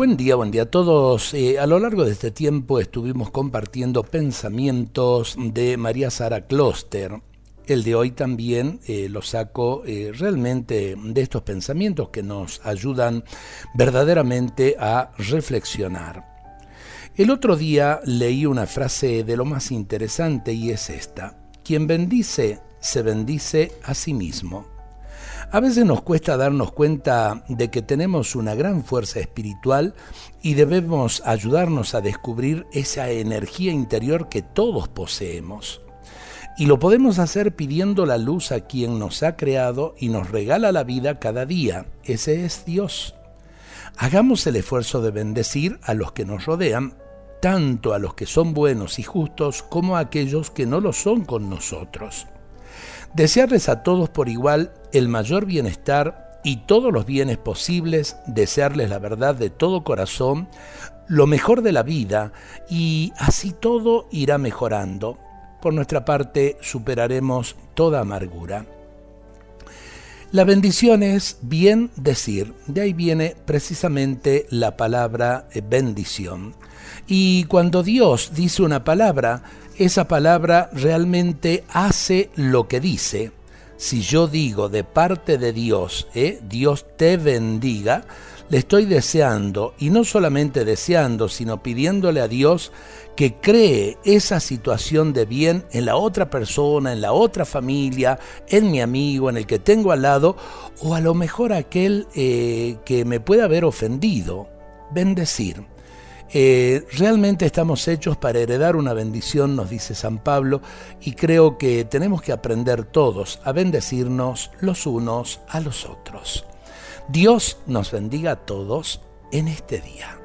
Buen día, buen día a todos. Eh, a lo largo de este tiempo estuvimos compartiendo pensamientos de María Sara Kloster. El de hoy también eh, lo saco eh, realmente de estos pensamientos que nos ayudan verdaderamente a reflexionar. El otro día leí una frase de lo más interesante y es esta. Quien bendice, se bendice a sí mismo. A veces nos cuesta darnos cuenta de que tenemos una gran fuerza espiritual y debemos ayudarnos a descubrir esa energía interior que todos poseemos. Y lo podemos hacer pidiendo la luz a quien nos ha creado y nos regala la vida cada día. Ese es Dios. Hagamos el esfuerzo de bendecir a los que nos rodean, tanto a los que son buenos y justos como a aquellos que no lo son con nosotros. Desearles a todos por igual el mayor bienestar y todos los bienes posibles, desearles la verdad de todo corazón, lo mejor de la vida y así todo irá mejorando. Por nuestra parte superaremos toda amargura. La bendición es bien decir, de ahí viene precisamente la palabra bendición. Y cuando Dios dice una palabra, esa palabra realmente hace lo que dice. Si yo digo de parte de Dios, ¿eh? Dios te bendiga, le estoy deseando, y no solamente deseando, sino pidiéndole a Dios que cree esa situación de bien en la otra persona, en la otra familia, en mi amigo, en el que tengo al lado, o a lo mejor aquel eh, que me pueda haber ofendido. Bendecir. Eh, realmente estamos hechos para heredar una bendición, nos dice San Pablo, y creo que tenemos que aprender todos a bendecirnos los unos a los otros. Dios nos bendiga a todos en este día.